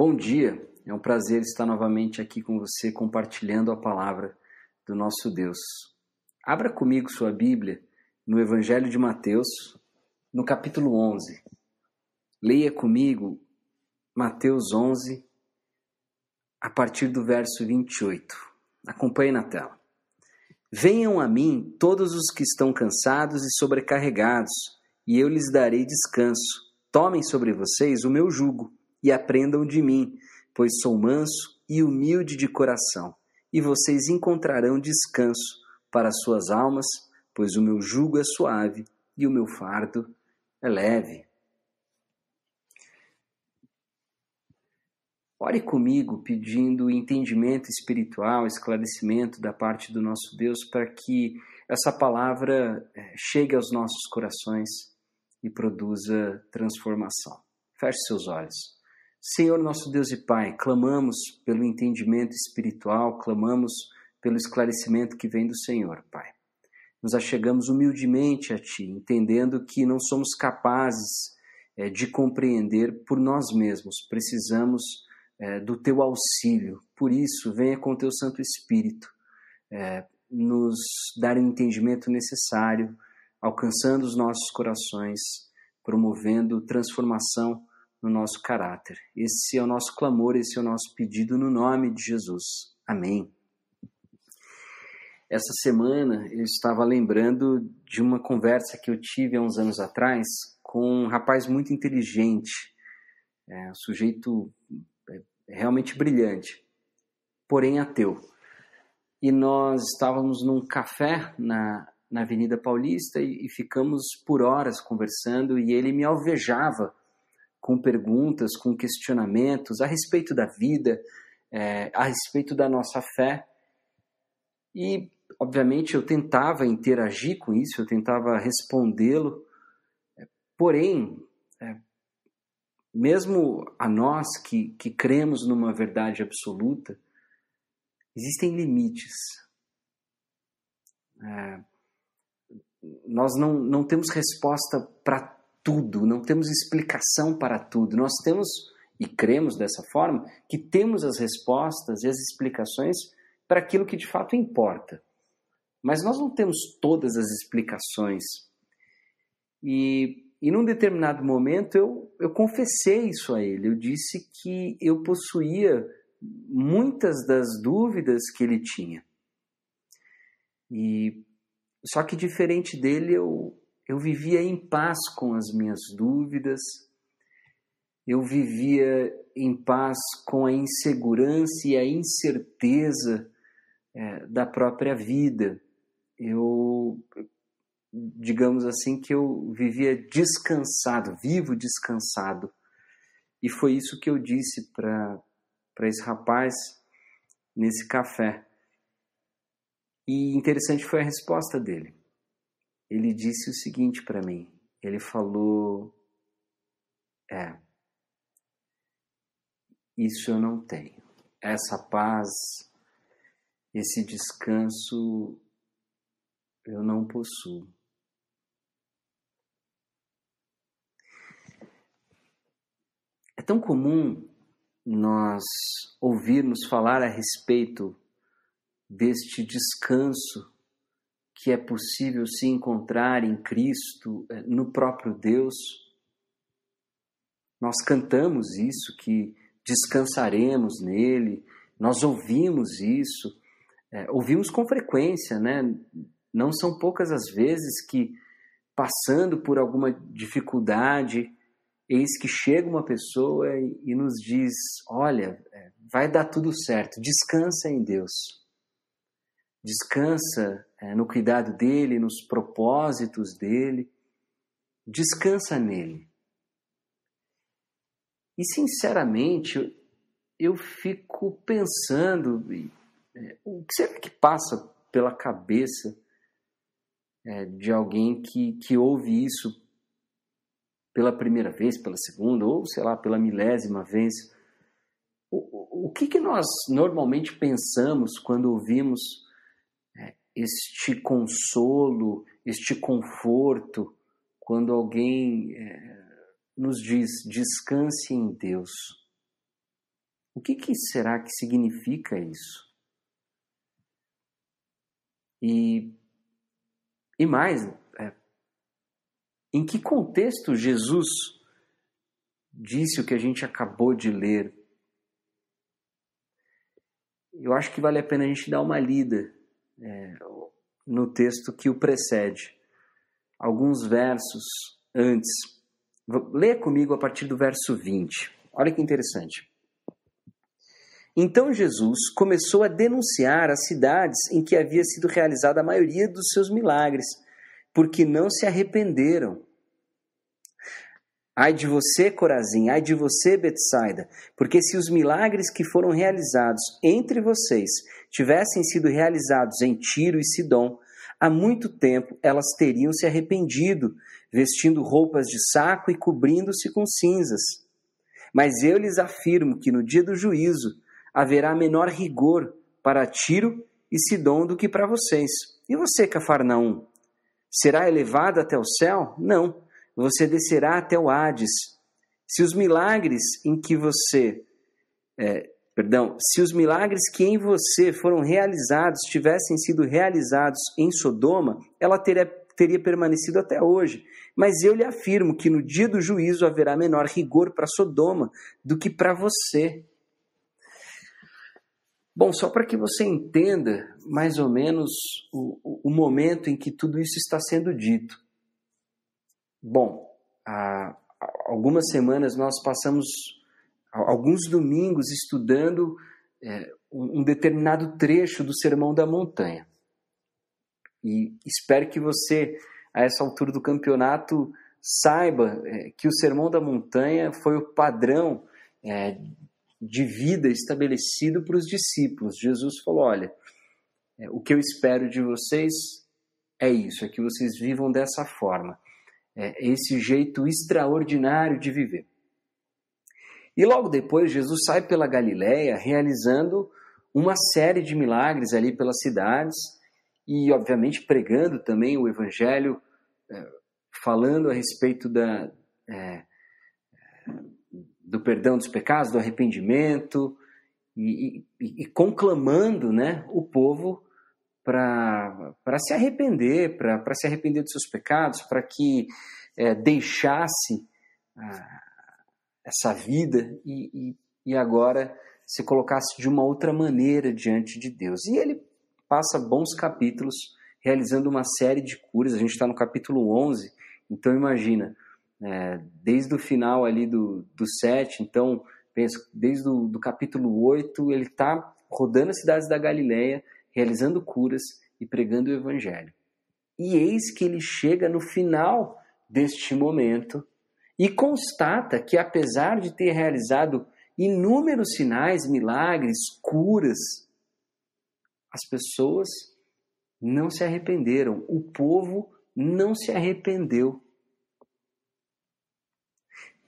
Bom dia, é um prazer estar novamente aqui com você compartilhando a palavra do nosso Deus. Abra comigo sua Bíblia no Evangelho de Mateus, no capítulo 11. Leia comigo Mateus 11, a partir do verso 28. Acompanhe na tela. Venham a mim todos os que estão cansados e sobrecarregados, e eu lhes darei descanso. Tomem sobre vocês o meu jugo e aprendam de mim, pois sou manso e humilde de coração, e vocês encontrarão descanso para suas almas, pois o meu jugo é suave e o meu fardo é leve. Ore comigo pedindo entendimento espiritual, esclarecimento da parte do nosso Deus para que essa palavra eh, chegue aos nossos corações e produza transformação. Feche seus olhos. Senhor nosso Deus e Pai, clamamos pelo entendimento espiritual, clamamos pelo esclarecimento que vem do Senhor, Pai. Nos achegamos humildemente a Ti, entendendo que não somos capazes é, de compreender por nós mesmos, precisamos é, do Teu auxílio. Por isso, venha com o Teu Santo Espírito é, nos dar o entendimento necessário, alcançando os nossos corações, promovendo transformação no nosso caráter. Esse é o nosso clamor, esse é o nosso pedido no nome de Jesus. Amém. Essa semana eu estava lembrando de uma conversa que eu tive há uns anos atrás com um rapaz muito inteligente, é, um sujeito é, realmente brilhante, porém ateu. E nós estávamos num café na, na Avenida Paulista e, e ficamos por horas conversando e ele me alvejava com perguntas, com questionamentos a respeito da vida, é, a respeito da nossa fé. E, obviamente, eu tentava interagir com isso, eu tentava respondê-lo, é, porém, é, mesmo a nós que, que cremos numa verdade absoluta, existem limites. É, nós não, não temos resposta para tudo, não temos explicação para tudo. Nós temos, e cremos dessa forma, que temos as respostas e as explicações para aquilo que de fato importa. Mas nós não temos todas as explicações. E, e num determinado momento eu, eu confessei isso a ele. Eu disse que eu possuía muitas das dúvidas que ele tinha. E só que diferente dele eu eu vivia em paz com as minhas dúvidas, eu vivia em paz com a insegurança e a incerteza é, da própria vida. Eu, digamos assim, que eu vivia descansado, vivo descansado. E foi isso que eu disse para esse rapaz nesse café. E interessante foi a resposta dele ele disse o seguinte para mim. Ele falou: É, isso eu não tenho. Essa paz, esse descanso, eu não possuo. É tão comum nós ouvirmos falar a respeito deste descanso que é possível se encontrar em Cristo, eh, no próprio Deus. Nós cantamos isso, que descansaremos nele, nós ouvimos isso, é, ouvimos com frequência, né? Não são poucas as vezes que, passando por alguma dificuldade, eis que chega uma pessoa e, e nos diz: Olha, eh, vai dar tudo certo, descansa em Deus descansa no cuidado dele, nos propósitos dele, descansa nele. E sinceramente, eu, eu fico pensando é, o que será que passa pela cabeça é, de alguém que, que ouve isso pela primeira vez, pela segunda, ou sei lá, pela milésima vez. O, o, o que, que nós normalmente pensamos quando ouvimos este consolo, este conforto, quando alguém é, nos diz descanse em Deus. O que, que será que significa isso? E, e mais, é, em que contexto Jesus disse o que a gente acabou de ler? Eu acho que vale a pena a gente dar uma lida é, no texto que o precede. Alguns versos antes. Leia comigo a partir do verso 20. Olha que interessante. Então Jesus começou a denunciar as cidades em que havia sido realizada a maioria dos seus milagres, porque não se arrependeram. Ai de você, Corazim, ai de você, Betsaida, porque se os milagres que foram realizados entre vocês tivessem sido realizados em Tiro e Sidom, há muito tempo elas teriam se arrependido, vestindo roupas de saco e cobrindo-se com cinzas. Mas eu lhes afirmo que no dia do juízo haverá menor rigor para Tiro e Sidom do que para vocês. E você, Cafarnaum? Será elevado até o céu? Não, você descerá até o Hades. Se os milagres em que você, é, perdão, se os milagres que em você foram realizados tivessem sido realizados em Sodoma, ela teria, teria permanecido até hoje. Mas eu lhe afirmo que no dia do juízo haverá menor rigor para Sodoma do que para você. Bom, só para que você entenda mais ou menos o, o, momento em que tudo isso está sendo dito. Bom, há algumas semanas nós passamos alguns domingos estudando é, um determinado trecho do Sermão da Montanha. E espero que você, a essa altura do campeonato, saiba é, que o Sermão da Montanha foi o padrão é, de vida estabelecido para os discípulos. Jesus falou: olha, é, o que eu espero de vocês é isso, é que vocês vivam dessa forma, é esse jeito extraordinário de viver. E logo depois Jesus sai pela Galiléia realizando uma série de milagres ali pelas cidades e obviamente pregando também o evangelho, é, falando a respeito da é, do perdão dos pecados, do arrependimento e, e, e conclamando né, o povo para se arrepender, para se arrepender dos seus pecados, para que é, deixasse ah, essa vida e, e, e agora se colocasse de uma outra maneira diante de Deus. E ele passa bons capítulos realizando uma série de curas. A gente está no capítulo 11, então imagina, é, desde o final ali do, do 7, então, pensa, desde o do capítulo 8, ele está rodando as cidades da Galileia, realizando curas e pregando o evangelho. E eis que ele chega no final deste momento e constata que, apesar de ter realizado inúmeros sinais, milagres, curas, as pessoas não se arrependeram, o povo não se arrependeu.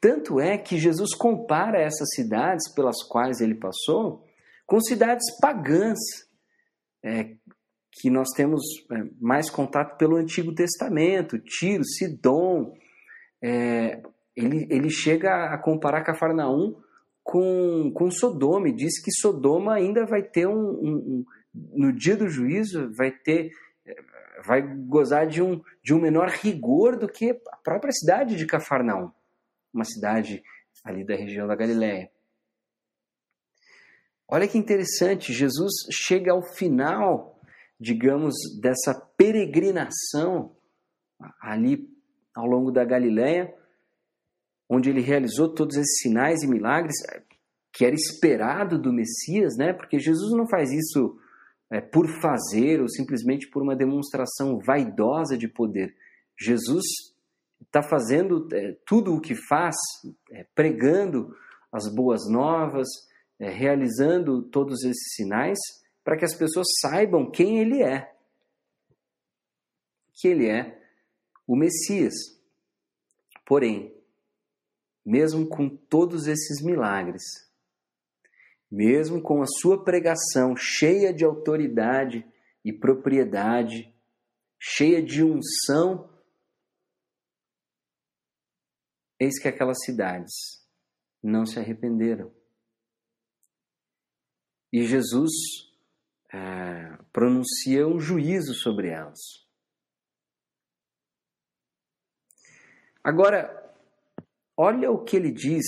Tanto é que Jesus compara essas cidades pelas quais ele passou com cidades pagãs, é, que nós temos é, mais contato pelo Antigo Testamento, Tiro, Sidom. É, ele, ele chega a comparar Cafarnaum com, com Sodoma e diz que Sodoma ainda vai ter um, um, um no dia do juízo vai ter é, vai gozar de um, de um menor rigor do que a própria cidade de Cafarnaum uma cidade ali da região da Galiléia. Olha que interessante, Jesus chega ao final, digamos, dessa peregrinação ali ao longo da Galiléia, onde ele realizou todos esses sinais e milagres que era esperado do Messias, né? Porque Jesus não faz isso é, por fazer ou simplesmente por uma demonstração vaidosa de poder. Jesus está fazendo é, tudo o que faz, é, pregando as boas novas, é, realizando todos esses sinais, para que as pessoas saibam quem ele é. Que ele é o Messias. Porém, mesmo com todos esses milagres, mesmo com a sua pregação cheia de autoridade e propriedade, cheia de unção Eis que aquelas cidades não se arrependeram. E Jesus é, pronuncia um juízo sobre elas. Agora, olha o que ele diz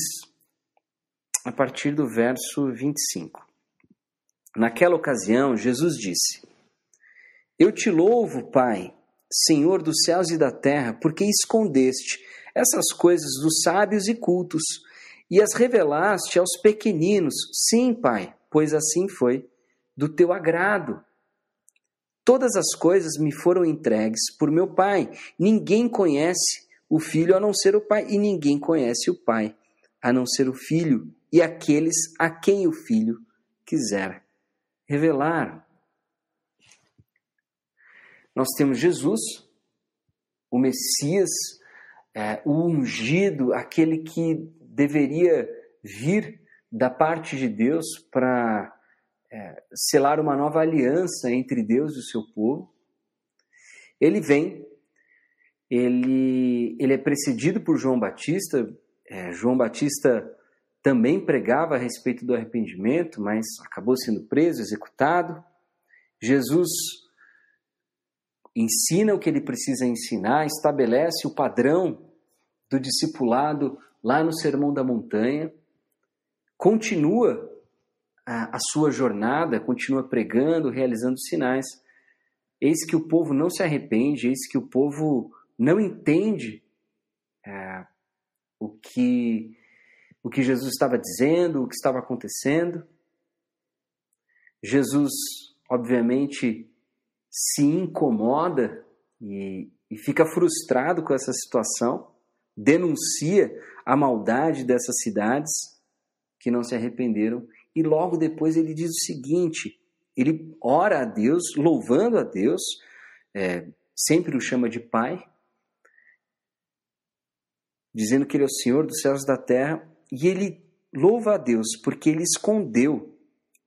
a partir do verso 25. Naquela ocasião, Jesus disse: Eu te louvo, Pai, Senhor dos céus e da terra, porque escondeste essas coisas dos sábios e cultos e as revelaste aos pequeninos. Sim, Pai, pois assim foi do teu agrado. Todas as coisas me foram entregues por meu Pai. Ninguém conhece o Filho a não ser o Pai, e ninguém conhece o Pai a não ser o Filho e aqueles a quem o Filho quiser revelar. Nós temos Jesus, o Messias, é, o ungido, aquele que deveria vir da parte de Deus para é, selar uma nova aliança entre Deus e o seu povo. Ele vem, ele, ele é precedido por João Batista. É, João Batista também pregava a respeito do arrependimento, mas acabou sendo preso, executado. Jesus ensina o que ele precisa ensinar, estabelece o padrão do discipulado lá no Sermão da Montanha, continua a, a sua jornada, continua pregando, realizando sinais. Eis que o povo não se arrepende, eis que o povo não entende é, o, que, o que Jesus estava dizendo, o que estava acontecendo. Jesus, obviamente, se incomoda e, e fica frustrado com essa situação, denuncia a maldade dessas cidades que não se arrependeram e logo depois ele diz o seguinte: ele ora a Deus, louvando a Deus, é, sempre o chama de Pai, dizendo que ele é o Senhor dos céus e da terra, e ele louva a Deus porque ele escondeu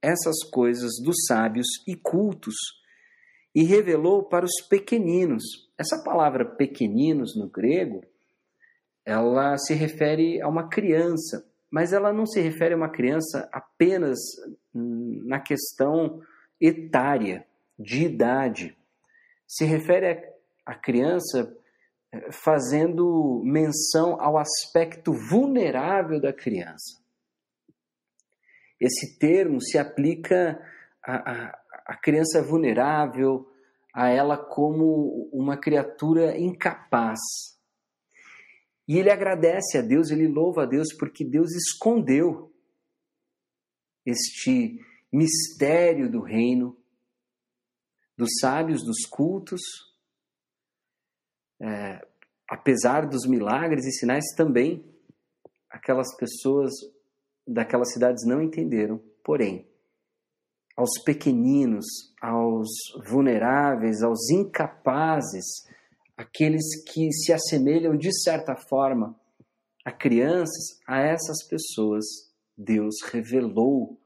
essas coisas dos sábios e cultos e revelou para os pequeninos. Essa palavra pequeninos no grego, ela se refere a uma criança mas ela não se refere a uma criança apenas na questão etária, de idade. Se refere à criança eh, fazendo menção ao aspecto vulnerável da criança. Esse termo se aplica à, à criança vulnerável, a ela como uma criatura incapaz, e ele agradece a Deus, ele louva a Deus porque Deus escondeu este mistério do reino dos sábios, dos cultos, é, apesar dos milagres e sinais, também aquelas pessoas daquelas cidades não entenderam. Porém, aos pequeninos, aos vulneráveis, aos incapazes, aqueles que se assemelham de certa forma a crianças, a essas pessoas Deus revelou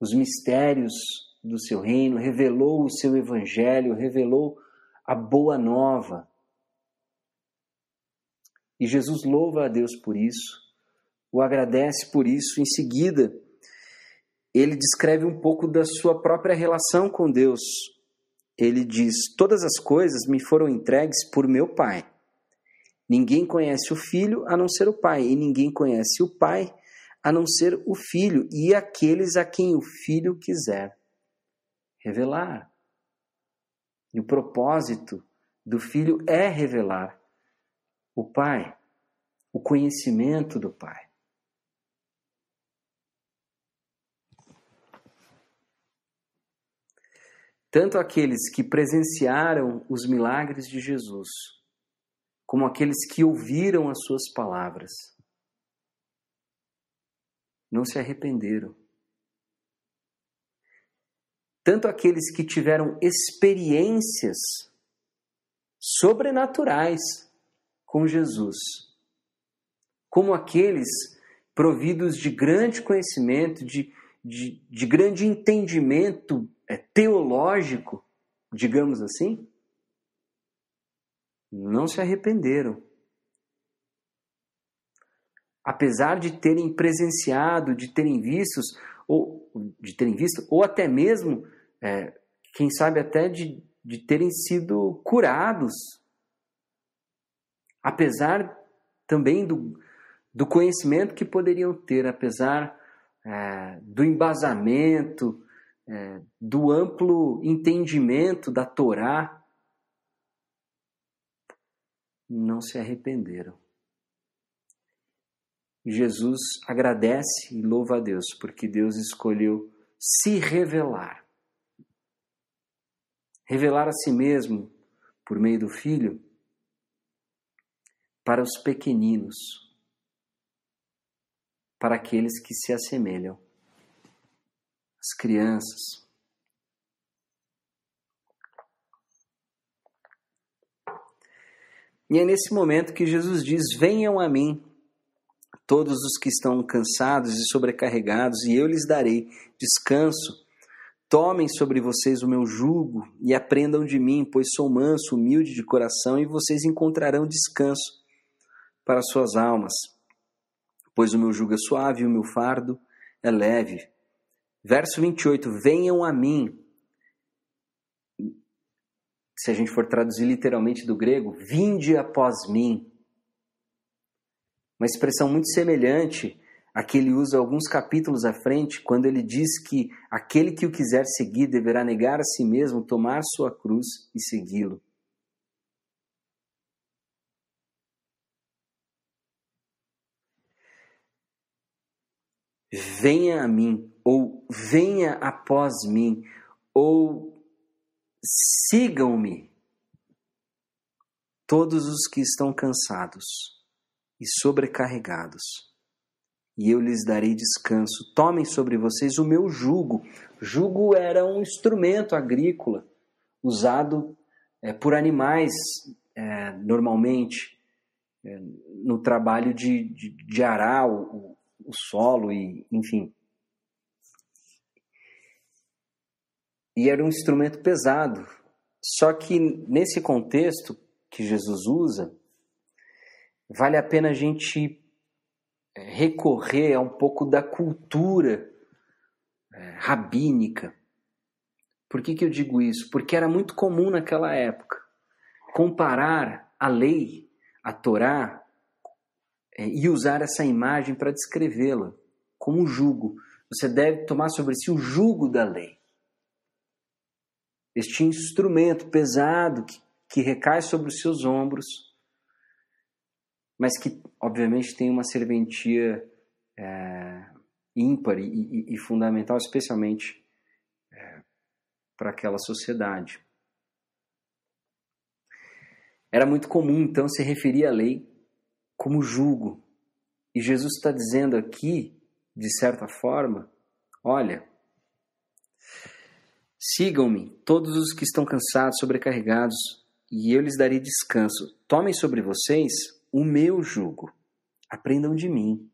os mistérios do seu reino, revelou o seu evangelho, revelou a boa nova. E Jesus louva a Deus por isso, o agradece por isso. Em seguida, ele descreve um pouco da sua própria relação com Deus, ele diz: Todas as coisas me foram entregues por meu Pai. Ninguém conhece o Filho a não ser o Pai, e ninguém conhece o Pai a não ser o Filho, e aqueles a quem o Filho quiser revelar. E o propósito do Filho é revelar o Pai, o conhecimento do Pai. Tanto aqueles que presenciaram os milagres de Jesus, como aqueles que ouviram as suas palavras, não se arrependeram. Tanto aqueles que tiveram experiências sobrenaturais com Jesus, como aqueles providos de grande conhecimento, de, de, de grande entendimento teológico, digamos assim, não se arrependeram. Apesar de terem presenciado, de terem visto ou de terem visto, ou até mesmo, é, quem sabe até de, de terem sido curados, apesar também do, do conhecimento que poderiam ter, apesar é, do embasamento, é, do amplo entendimento da Torá, não se arrependeram. Jesus agradece e louva a Deus, porque Deus escolheu se revelar. Revelar a si mesmo por meio do Filho para os pequeninos, para aqueles que se assemelham, as crianças. E é nesse momento que Jesus diz: Venham a mim, todos os que estão cansados e sobrecarregados, e eu lhes darei descanso. Tomem sobre vocês o meu jugo e aprendam de mim, pois sou manso, humilde de coração, e vocês encontrarão descanso para suas almas. Pois o meu jugo é suave e o meu fardo é leve. Verso 28: Venham a mim. Se a gente for traduzir literalmente do grego, vinde após mim. Uma expressão muito semelhante a que ele usa alguns capítulos à frente, quando ele diz que aquele que o quiser seguir deverá negar a si mesmo, tomar sua cruz e segui-lo. venha a mim, ou venha após mim, ou sigam-me, todos os que estão cansados e sobrecarregados, e eu lhes darei descanso. Tomem sobre vocês o meu jugo. Jugo era um instrumento agrícola usado é, por animais é, normalmente é, no trabalho de, de, de arar o, o solo e, enfim. E era um instrumento pesado. Só que nesse contexto que Jesus usa, vale a pena a gente é, recorrer a um pouco da cultura é, rabínica. Por que, que eu digo isso? Porque era muito comum naquela época comparar a lei, a Torá, é, e usar essa imagem para descrevê-la como um jugo. Você deve tomar sobre si o jugo da lei. Este instrumento pesado que, que recai sobre os seus ombros, mas que, obviamente, tem uma serventia é, ímpar e, e, e, fundamental, especialmente é, para aquela sociedade. Era muito comum, então, se referir à lei como jugo. E Jesus está dizendo aqui, de certa forma, olha, sigam-me todos os que estão cansados, sobrecarregados, e eu lhes darei descanso. Tomem sobre vocês o meu jugo. Aprendam de mim,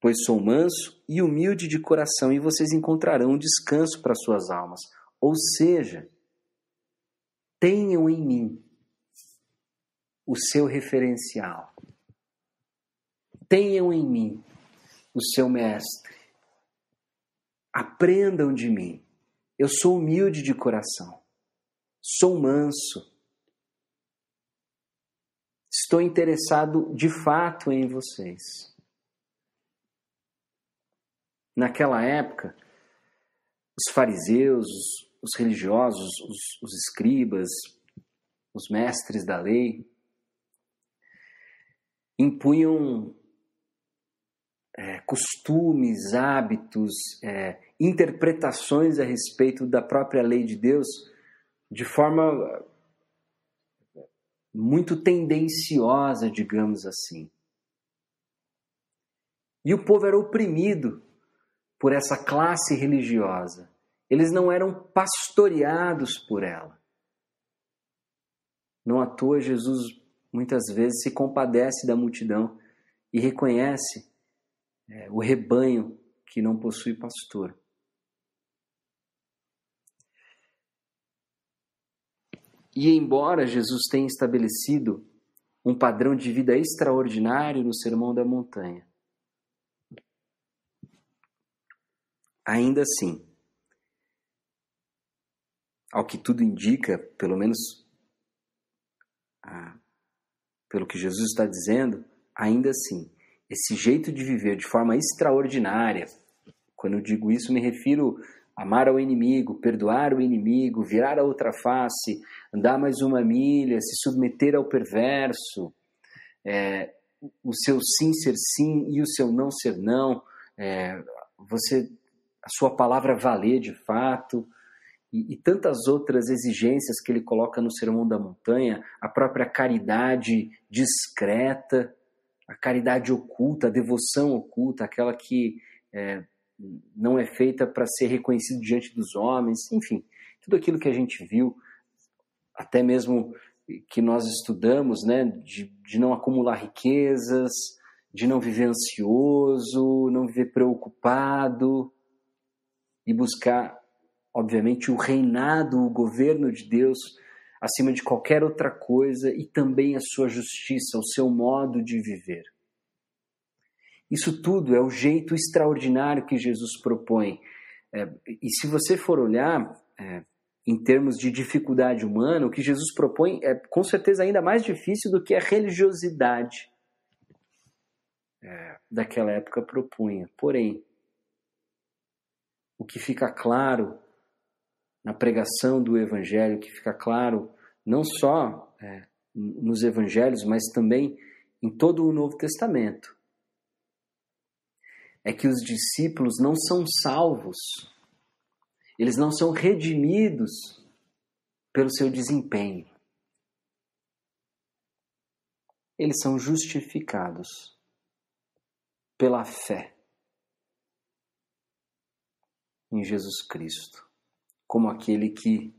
pois sou manso e humilde de coração, e vocês encontrarão descanso para suas almas. Ou seja, tenham em mim o seu referencial. Tenham em mim o seu mestre. Aprendam de mim. Eu sou humilde de coração. Sou manso. Estou interessado de fato em vocês. Naquela época, os fariseus, os religiosos, os, os escribas, os mestres da lei, impunham é, costumes, hábitos, é, interpretações a respeito da própria lei de Deus de forma muito tendenciosa, digamos assim. E o povo era oprimido por essa classe religiosa. Eles não eram pastoreados por ela. Não à toa, Jesus muitas vezes se compadece da multidão e reconhece é, o rebanho que não possui pastor. E embora Jesus tenha estabelecido um padrão de vida extraordinário no Sermão da Montanha, ainda assim, ao que tudo indica, pelo menos ah, pelo que Jesus está dizendo, ainda assim, esse jeito de viver de forma extraordinária, quando eu digo isso, me refiro amar ao inimigo, perdoar o inimigo, virar a outra face, andar mais uma milha, se submeter ao perverso, é, o seu sim ser sim e o seu não ser não, é, você a sua palavra valer de fato, e, e, tantas outras exigências que ele coloca no Sermão da Montanha, a própria caridade discreta, a caridade oculta, a devoção oculta, aquela que é, não é feita para ser reconhecido diante dos homens, enfim, tudo aquilo que a gente viu, até mesmo que nós estudamos, né, de, de não acumular riquezas, de não viver ansioso, não viver preocupado e buscar obviamente, o reinado, o governo de Deus acima de qualquer outra coisa e também a sua justiça, o seu modo de viver. Isso tudo é o jeito extraordinário que Jesus propõe. É, e se você for olhar é, em termos de dificuldade humana, o que Jesus propõe é com certeza ainda mais difícil do que a religiosidade é, daquela época propunha. Porém, o que fica claro na pregação do Evangelho, que fica claro não só é, nos Evangelhos, mas também em todo o Novo Testamento. É que os discípulos não são salvos, eles não são redimidos pelo seu desempenho. Eles são justificados pela fé em Jesus Cristo como aquele que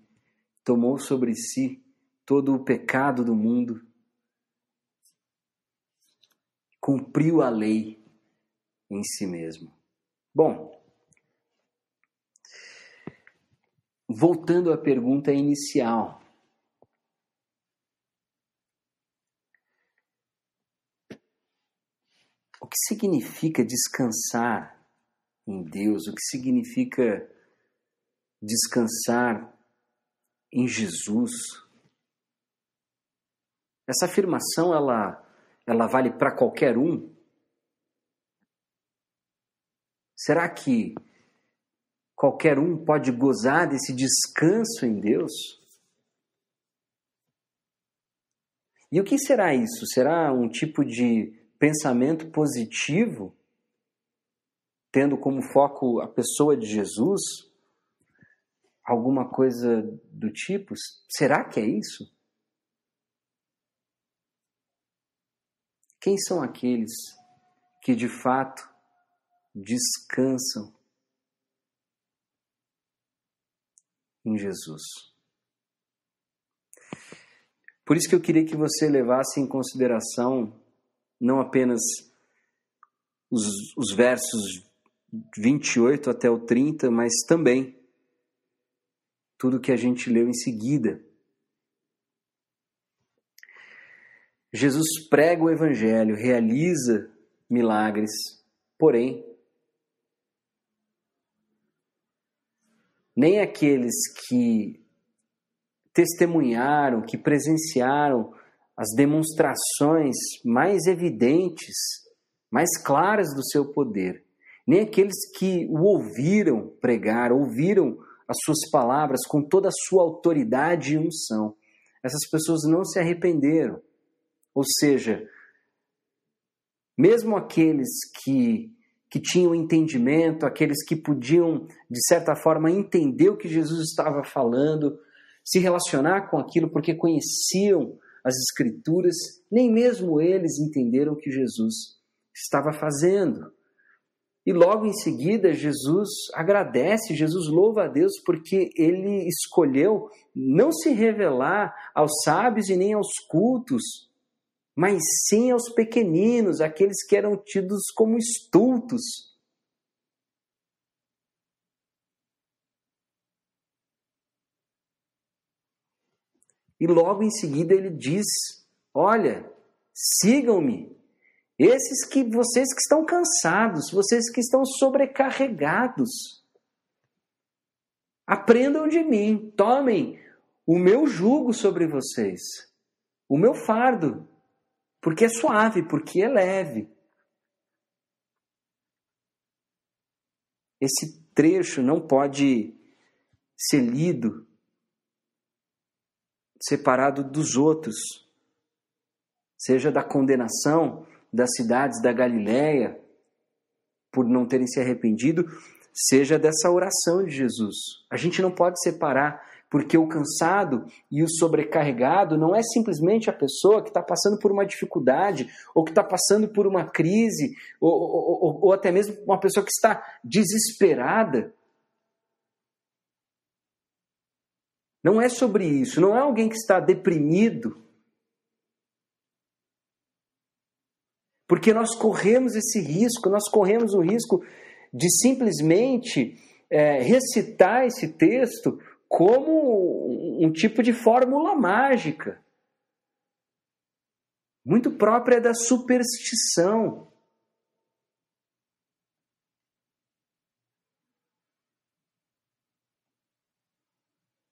tomou sobre si todo o pecado do mundo, cumpriu a lei em si mesmo. Bom, voltando à pergunta inicial. O que significa descansar em Deus? O que significa descansar em Jesus. Essa afirmação ela ela vale para qualquer um? Será que qualquer um pode gozar desse descanso em Deus? E o que será isso? Será um tipo de pensamento positivo, tendo como foco a pessoa de Jesus? alguma coisa do tipo? Será que é isso? Quem são aqueles que de fato descansam em Jesus? Por isso que eu queria que você levasse em consideração não apenas os, os versos 28 até o 30, mas também tudo que a gente leu em seguida. Jesus prega o Evangelho, realiza milagres, porém, nem aqueles que testemunharam, que presenciaram as demonstrações mais evidentes, mais claras do seu poder, nem aqueles que o ouviram pregar, ouviram as suas palavras com toda a sua autoridade e unção. Essas pessoas não se arrependeram. Ou seja, mesmo aqueles que, que tinham entendimento, aqueles que podiam, de certa forma, entender o que Jesus estava falando, se relacionar com aquilo porque conheciam as Escrituras, nem mesmo eles entenderam o que Jesus estava fazendo. E logo em seguida, Jesus agradece, Jesus louva a Deus porque ele escolheu não se revelar aos sábios e nem aos cultos, mas sim aos pequeninos, aqueles que eram tidos como estultos. E logo em seguida ele diz: Olha, sigam-me, esses que vocês que estão cansados, vocês que estão sobrecarregados. Aprendam de mim, tomem o meu jugo sobre vocês, o meu fardo, porque é suave, porque é leve. Esse trecho não pode ser lido separado dos outros, seja da condenação das cidades da Galiléia por não terem se arrependido, seja dessa oração de Jesus. A gente não pode separar, porque o cansado e o sobrecarregado não é simplesmente a pessoa que está passando por uma dificuldade, ou que está passando por uma crise, ou, ou, ou, ou até mesmo uma pessoa que está desesperada. Não é sobre isso, não é alguém que está deprimido. Porque nós corremos esse risco, nós corremos o risco de simplesmente é, recitar esse texto como um tipo de fórmula mágica, muito própria da superstição.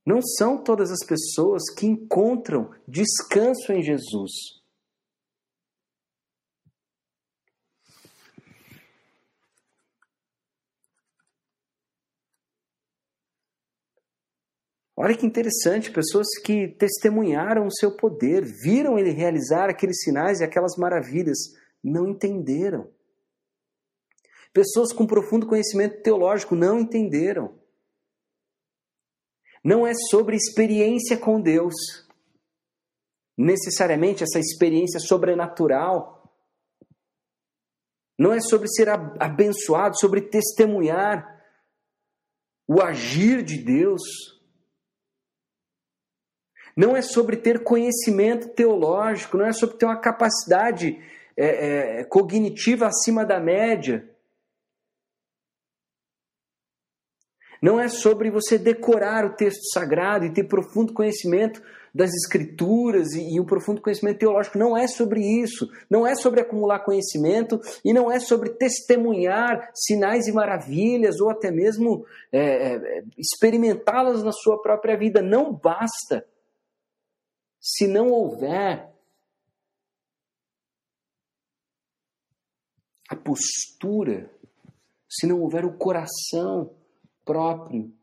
Não são todas as pessoas que encontram descanso em Jesus. Olha que interessante, pessoas que testemunharam o seu poder, viram ele realizar aqueles sinais e aquelas maravilhas, não entenderam. Pessoas com profundo conhecimento teológico não entenderam. Não é sobre experiência com Deus, necessariamente essa experiência sobrenatural. Não é sobre ser abençoado, sobre testemunhar o agir de Deus não é sobre ter conhecimento teológico, não é sobre ter uma capacidade é, é, cognitiva acima da média. Não é sobre você decorar o texto sagrado e ter profundo conhecimento das escrituras e, e, um profundo conhecimento teológico. Não é sobre isso. Não é sobre acumular conhecimento e não é sobre testemunhar sinais e maravilhas ou até mesmo é, é experimentá-las na sua própria vida. Não basta se não houver a postura, se não houver o coração próprio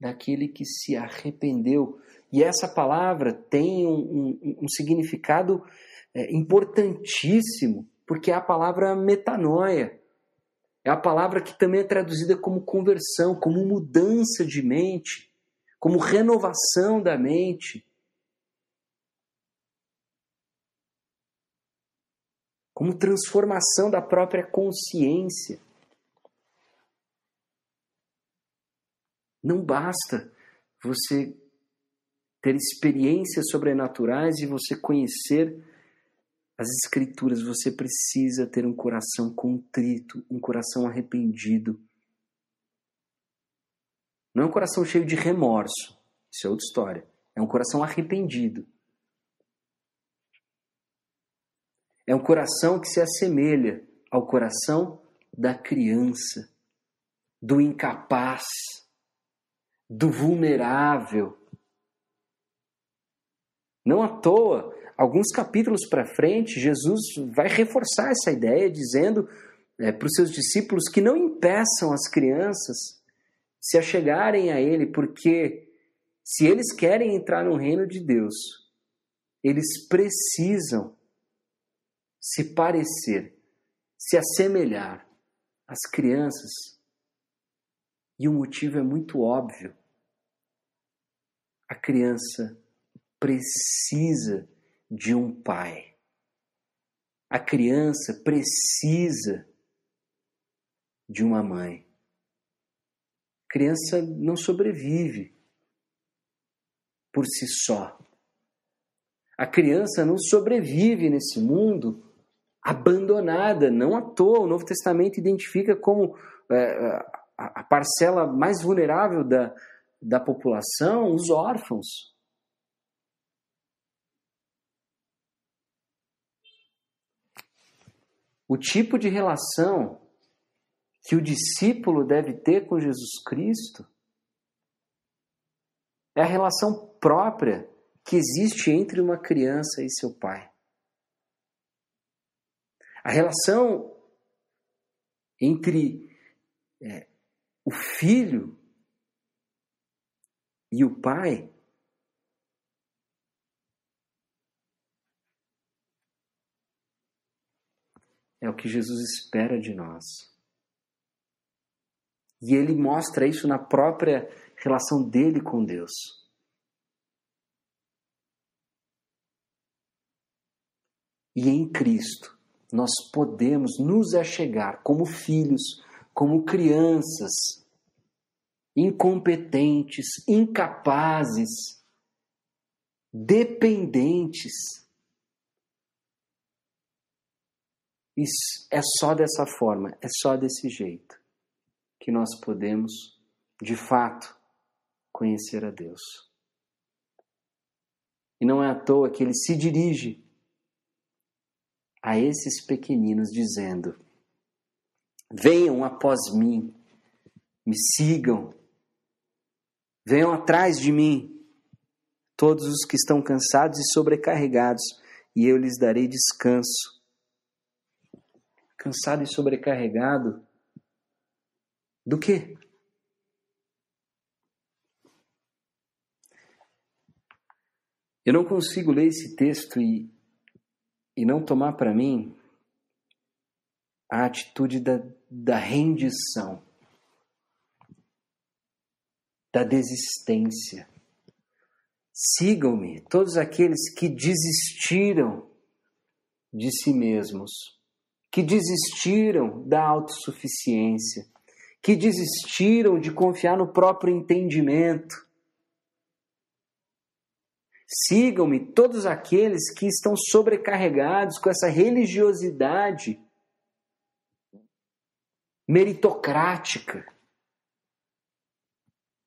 daquele que se arrependeu. E essa palavra tem um, um, um significado é, importantíssimo, porque é a palavra metanoia. É a palavra que também é traduzida como conversão, como mudança de mente, como renovação da mente. Como transformação da própria consciência. Não basta você ter experiências sobrenaturais e você conhecer as Escrituras, você precisa ter um coração contrito, um coração arrependido. Não é um coração cheio de remorso, isso é outra história. É um coração arrependido. É um coração que se assemelha ao coração da criança, do incapaz, do vulnerável. Não à toa, alguns capítulos para frente, Jesus vai reforçar essa ideia, dizendo é, para os seus discípulos que não impeçam as crianças se achegarem a Ele, porque se eles querem entrar no reino de Deus, eles precisam se parecer, se assemelhar às crianças. E o motivo é muito óbvio. A criança precisa de um pai. A criança precisa de uma mãe. A criança não sobrevive por si só. A criança não sobrevive nesse mundo abandonada. Não à toa, o Novo Testamento identifica como é, a, parcela mais vulnerável da, da população os órfãos. O tipo de relação que o discípulo deve ter com Jesus Cristo É a relação própria que existe entre uma criança e seu pai. A relação entre é, o filho e o pai é o que Jesus espera de nós. E ele mostra isso na própria relação dele com Deus. E em Cristo, nós podemos nos achegar como filhos, como crianças, incompetentes, incapazes, dependentes E é só dessa forma, é só desse jeito que nós podemos, de fato, conhecer a Deus. E não é à toa que ele se dirige a esses pequeninos dizendo: Venham após mim, me sigam, venham atrás de mim, todos os que estão cansados e sobrecarregados, e eu lhes darei descanso cansado e sobrecarregado do quê? Eu não consigo ler esse texto e, e não tomar para mim a atitude da, da rendição, da desistência. Sigam-me todos aqueles que desistiram de si mesmos que desistiram da autossuficiência, que desistiram de confiar no próprio entendimento. Sigam-me todos aqueles que estão sobrecarregados com essa religiosidade meritocrática.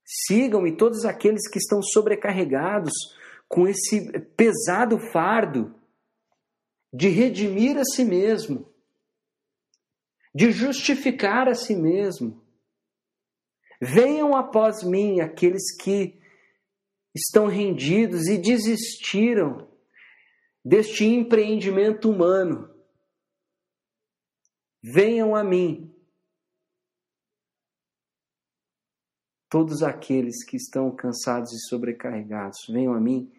Sigam-me todos aqueles que estão sobrecarregados com esse pesado fardo de redimir a si mesmo de justificar a si mesmo. Venham após mim aqueles que estão rendidos e desistiram deste empreendimento humano. Venham a mim. Todos aqueles que estão cansados e sobrecarregados, venham a mim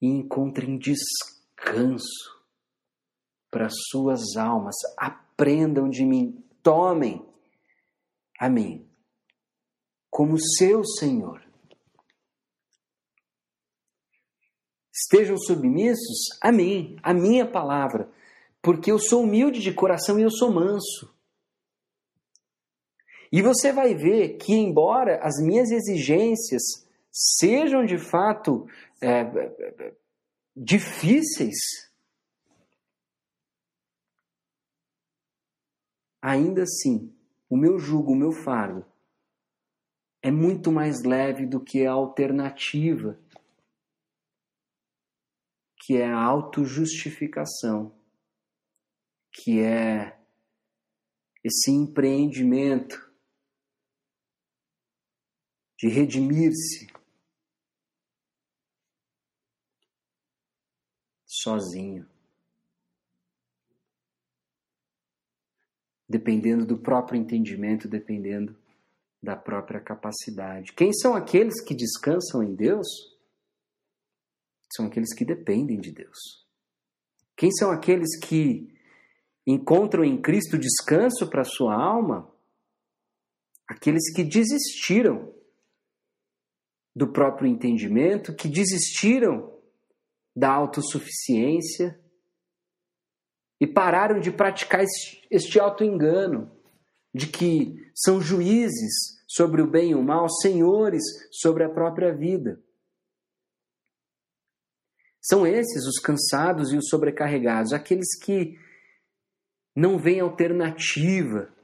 e encontrem descanso para suas almas. Aprendam de mim, tomem a mim como seu Senhor. Estejam submissos a mim, a minha palavra, porque eu sou humilde de coração e eu sou manso. E você vai ver que, embora as minhas exigências sejam de fato é, difíceis, ainda assim, o meu jugo, o meu fardo, é muito mais leve do que a alternativa, que é a autojustificação, que é esse empreendimento de redimir-se sozinho. dependendo do próprio entendimento, dependendo da própria capacidade. Quem são aqueles que descansam em Deus? São aqueles que dependem de Deus. Quem são aqueles que encontram em Cristo descanso para sua alma? Aqueles que desistiram do próprio entendimento, que desistiram da autossuficiência, e pararam de praticar este auto-engano de que são juízes sobre o bem e o mal, senhores sobre a própria vida. São esses os cansados e os sobrecarregados, aqueles que não veem alternativa.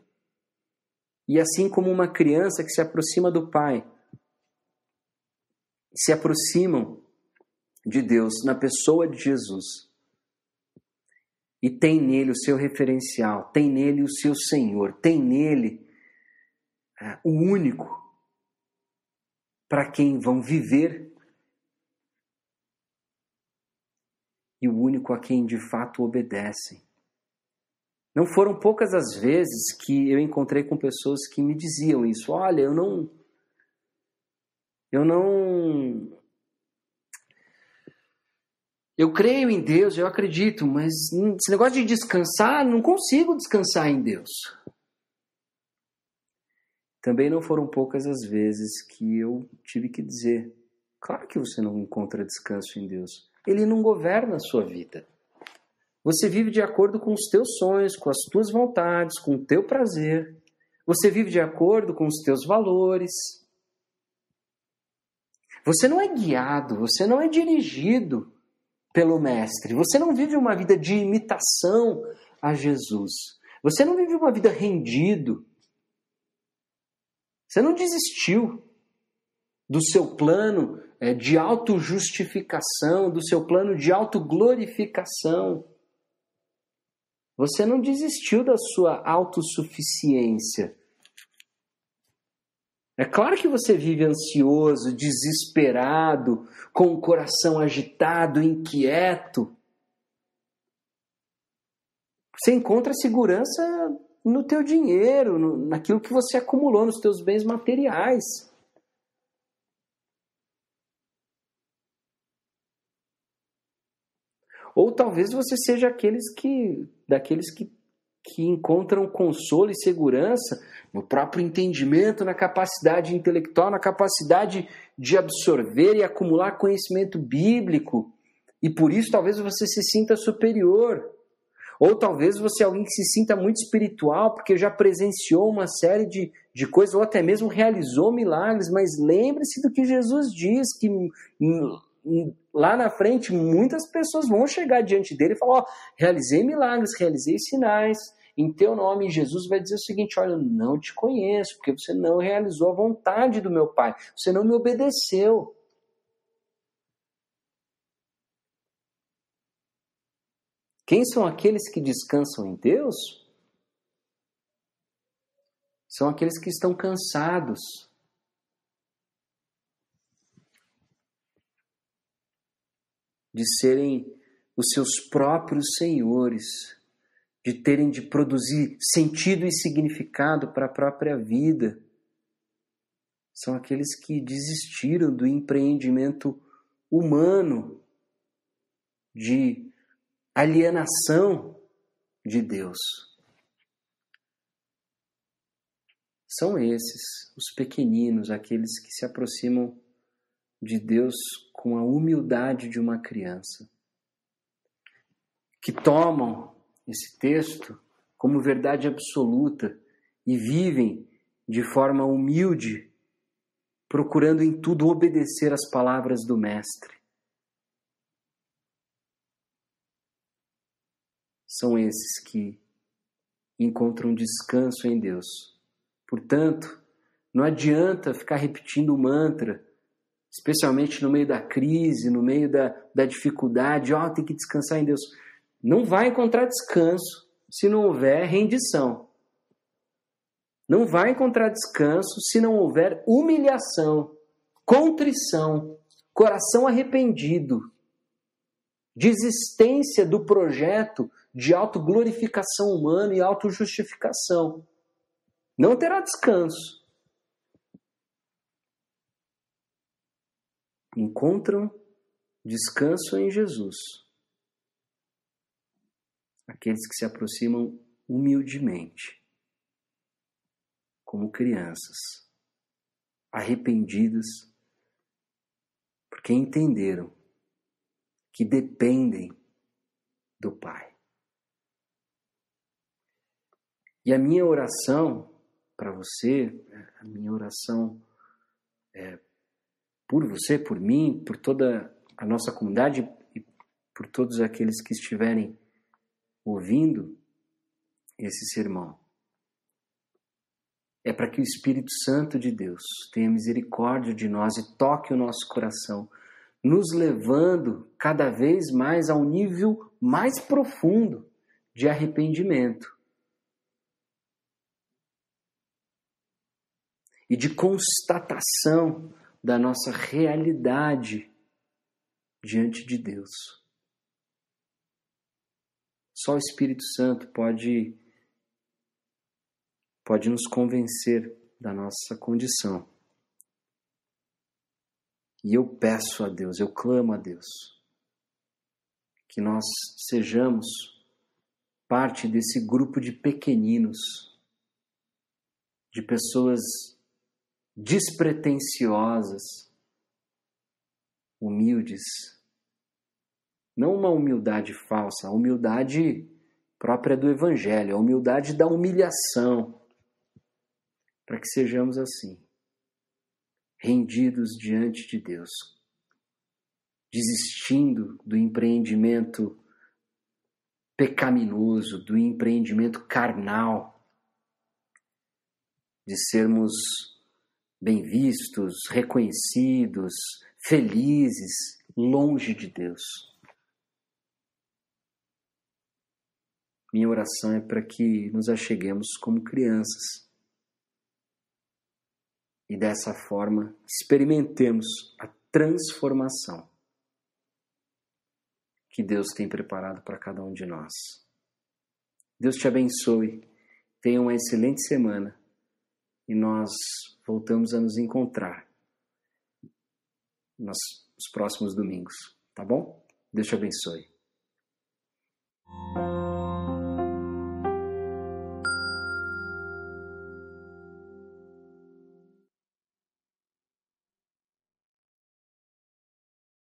E assim como uma criança que se aproxima do pai, se aproximam de Deus na pessoa de Jesus e tem nele o seu referencial, tem nele o seu Senhor, tem nele o único para quem vão viver e o único a quem de fato obedecem. Não foram poucas as vezes que eu encontrei com pessoas que me diziam isso. Olha, eu não. Eu não. Eu creio em Deus, eu acredito, mas esse negócio de descansar, não consigo descansar em Deus. Também não foram poucas as vezes que eu tive que dizer: claro que você não encontra descanso em Deus. Ele não governa a sua vida. Você vive de acordo com os teus sonhos, com as tuas vontades, com o teu prazer. Você vive de acordo com os teus valores. Você não é guiado, você não é dirigido pelo Mestre. Você não vive uma vida de imitação a Jesus. Você não vive uma vida rendido. Você não desistiu do seu plano eh, de autojustificação, do seu plano de autoglorificação. Você não desistiu da sua autossuficiência. É claro que você vive ansioso, desesperado, com o coração agitado, inquieto. Você encontra segurança no teu dinheiro, no, naquilo que você acumulou, nos teus bens materiais. Ou talvez você seja aqueles que daqueles que, que encontram consolo e segurança no próprio entendimento, na capacidade intelectual, na capacidade de absorver e acumular conhecimento bíblico. E por isso talvez você se sinta superior. Ou talvez você é alguém que se sinta muito espiritual, porque já presenciou uma série de, de coisas, ou até mesmo realizou milagres, mas lembre-se do que Jesus diz, que lá na frente muitas pessoas vão chegar diante dele e falar: Ó, realizei milagres, realizei sinais. Em teu nome, Jesus vai dizer o seguinte: Olha, eu não te conheço, porque você não realizou a vontade do meu Pai, você não me obedeceu. Quem são aqueles que descansam em Deus? São aqueles que estão cansados de serem os seus próprios senhores, de terem de produzir sentido e significado para a própria vida. São aqueles que desistiram do empreendimento humano de alienação de Deus. São esses, os pequeninos, aqueles que se aproximam de Deus com a humildade de uma criança, que tomam esse texto como verdade absoluta e vivem de forma humilde, procurando em tudo obedecer às palavras do Mestre. São esses que encontram descanso em Deus. Portanto, não adianta ficar repetindo o mantra especialmente no meio da crise, no meio da, da dificuldade, ó, oh, tem que descansar em Deus. Não vai encontrar descanso se não houver rendição. Não vai encontrar descanso se não houver humilhação, contrição, coração arrependido, desistência do projeto de autoglorificação humana e autojustificação. Não terá descanso. encontram descanso em Jesus. Aqueles que se aproximam humildemente, como crianças, arrependidas, porque entenderam que dependem do Pai. E a minha oração para você, a minha oração é, por você, por mim, por toda a nossa comunidade e por todos aqueles que estiverem ouvindo esse sermão. É para que o Espírito Santo de Deus tenha misericórdia de nós e toque o nosso coração, nos levando cada vez mais a um nível mais profundo de arrependimento e de constatação da nossa realidade diante de Deus. Só o Espírito Santo pode pode nos convencer da nossa condição. E eu peço a Deus, eu clamo a Deus, que nós sejamos parte desse grupo de pequeninos, de pessoas despretensiosas, humildes. Não uma humildade falsa, a humildade própria do Evangelho, a humildade da humilhação, para que sejamos assim, rendidos diante de Deus, desistindo do empreendimento pecaminoso, do empreendimento carnal, de sermos bem vistos, reconhecidos, felizes, longe de Deus. Minha oração é para que nos acheguemos como crianças e dessa forma experimentemos a transformação que Deus tem preparado para cada um de nós. Deus te abençoe, tenha uma excelente semana e nós voltamos a nos encontrar nos, próximos domingos, tá bom? Deus te abençoe.